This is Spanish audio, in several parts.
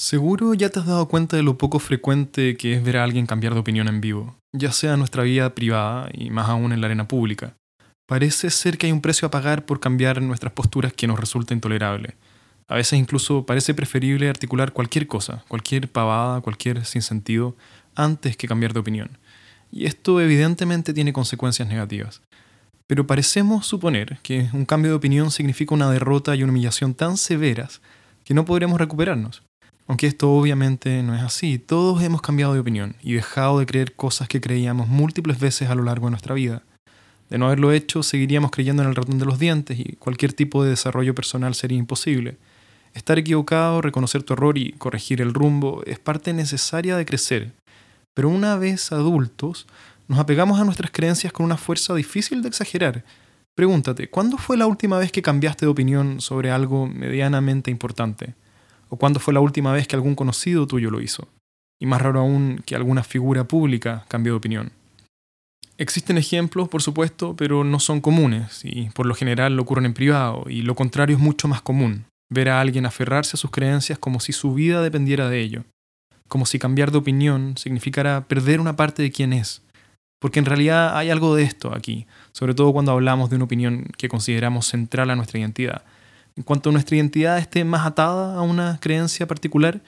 Seguro ya te has dado cuenta de lo poco frecuente que es ver a alguien cambiar de opinión en vivo, ya sea en nuestra vida privada y más aún en la arena pública. Parece ser que hay un precio a pagar por cambiar nuestras posturas que nos resulta intolerable. A veces incluso parece preferible articular cualquier cosa, cualquier pavada, cualquier sinsentido, antes que cambiar de opinión. Y esto evidentemente tiene consecuencias negativas. Pero parecemos suponer que un cambio de opinión significa una derrota y una humillación tan severas que no podremos recuperarnos. Aunque esto obviamente no es así, todos hemos cambiado de opinión y dejado de creer cosas que creíamos múltiples veces a lo largo de nuestra vida. De no haberlo hecho, seguiríamos creyendo en el ratón de los dientes y cualquier tipo de desarrollo personal sería imposible. Estar equivocado, reconocer tu error y corregir el rumbo es parte necesaria de crecer. Pero una vez adultos, nos apegamos a nuestras creencias con una fuerza difícil de exagerar. Pregúntate, ¿cuándo fue la última vez que cambiaste de opinión sobre algo medianamente importante? ¿O cuándo fue la última vez que algún conocido tuyo lo hizo? Y más raro aún que alguna figura pública cambió de opinión. Existen ejemplos, por supuesto, pero no son comunes, y por lo general lo ocurren en privado, y lo contrario es mucho más común, ver a alguien aferrarse a sus creencias como si su vida dependiera de ello, como si cambiar de opinión significara perder una parte de quién es, porque en realidad hay algo de esto aquí, sobre todo cuando hablamos de una opinión que consideramos central a nuestra identidad, en cuanto nuestra identidad esté más atada a una creencia particular,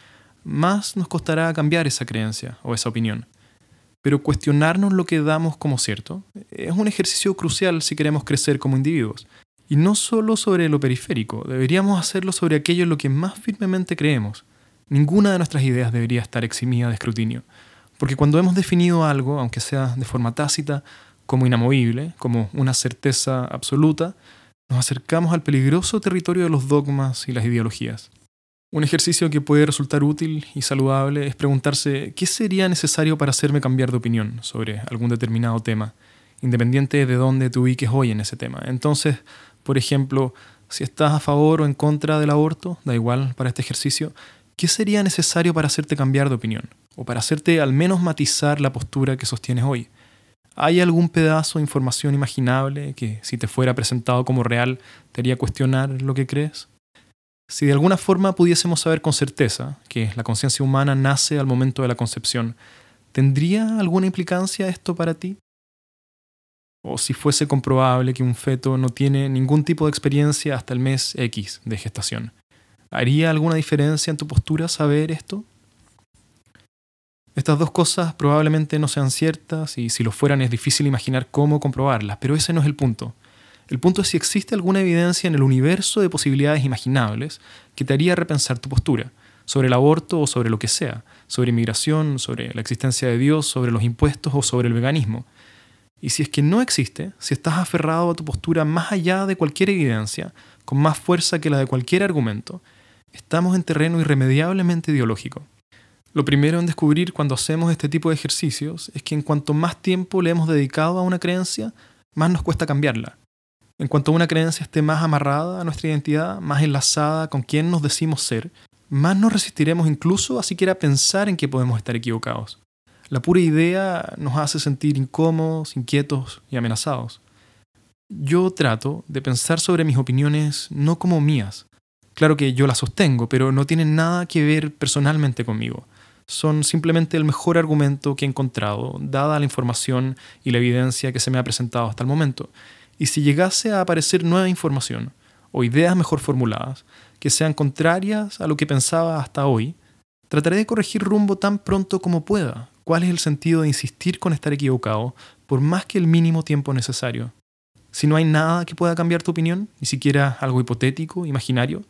más nos costará cambiar esa creencia o esa opinión. Pero cuestionarnos lo que damos como cierto es un ejercicio crucial si queremos crecer como individuos. Y no solo sobre lo periférico, deberíamos hacerlo sobre aquello en lo que más firmemente creemos. Ninguna de nuestras ideas debería estar eximida de escrutinio. Porque cuando hemos definido algo, aunque sea de forma tácita, como inamovible, como una certeza absoluta, nos acercamos al peligroso territorio de los dogmas y las ideologías. Un ejercicio que puede resultar útil y saludable es preguntarse qué sería necesario para hacerme cambiar de opinión sobre algún determinado tema, independiente de dónde te ubiques hoy en ese tema. Entonces, por ejemplo, si estás a favor o en contra del aborto, da igual para este ejercicio, ¿qué sería necesario para hacerte cambiar de opinión? O para hacerte al menos matizar la postura que sostienes hoy. ¿Hay algún pedazo de información imaginable que, si te fuera presentado como real, te haría cuestionar lo que crees? Si de alguna forma pudiésemos saber con certeza que la conciencia humana nace al momento de la concepción, ¿tendría alguna implicancia esto para ti? O si fuese comprobable que un feto no tiene ningún tipo de experiencia hasta el mes X de gestación, ¿haría alguna diferencia en tu postura saber esto? Estas dos cosas probablemente no sean ciertas y si lo fueran es difícil imaginar cómo comprobarlas, pero ese no es el punto. El punto es si existe alguna evidencia en el universo de posibilidades imaginables que te haría repensar tu postura, sobre el aborto o sobre lo que sea, sobre inmigración, sobre la existencia de Dios, sobre los impuestos o sobre el veganismo. Y si es que no existe, si estás aferrado a tu postura más allá de cualquier evidencia, con más fuerza que la de cualquier argumento, estamos en terreno irremediablemente ideológico. Lo primero en descubrir cuando hacemos este tipo de ejercicios es que en cuanto más tiempo le hemos dedicado a una creencia, más nos cuesta cambiarla. En cuanto una creencia esté más amarrada a nuestra identidad, más enlazada con quien nos decimos ser, más nos resistiremos incluso a siquiera pensar en que podemos estar equivocados. La pura idea nos hace sentir incómodos, inquietos y amenazados. Yo trato de pensar sobre mis opiniones no como mías. Claro que yo las sostengo, pero no tienen nada que ver personalmente conmigo son simplemente el mejor argumento que he encontrado, dada la información y la evidencia que se me ha presentado hasta el momento. Y si llegase a aparecer nueva información o ideas mejor formuladas que sean contrarias a lo que pensaba hasta hoy, trataré de corregir rumbo tan pronto como pueda. ¿Cuál es el sentido de insistir con estar equivocado por más que el mínimo tiempo necesario? Si no hay nada que pueda cambiar tu opinión, ni siquiera algo hipotético, imaginario,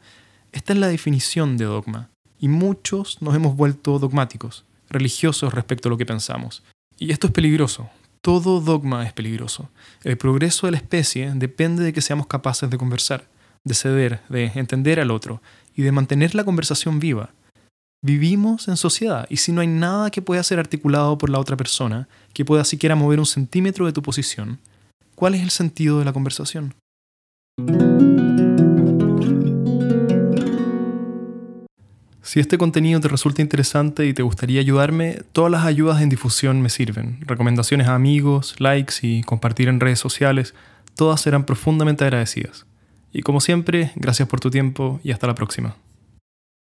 esta es la definición de dogma y muchos nos hemos vuelto dogmáticos, religiosos respecto a lo que pensamos. Y esto es peligroso. Todo dogma es peligroso. El progreso de la especie depende de que seamos capaces de conversar, de ceder, de entender al otro y de mantener la conversación viva. Vivimos en sociedad y si no hay nada que pueda ser articulado por la otra persona, que pueda siquiera mover un centímetro de tu posición, ¿cuál es el sentido de la conversación? Si este contenido te resulta interesante y te gustaría ayudarme, todas las ayudas en difusión me sirven. Recomendaciones a amigos, likes y compartir en redes sociales, todas serán profundamente agradecidas. Y como siempre, gracias por tu tiempo y hasta la próxima.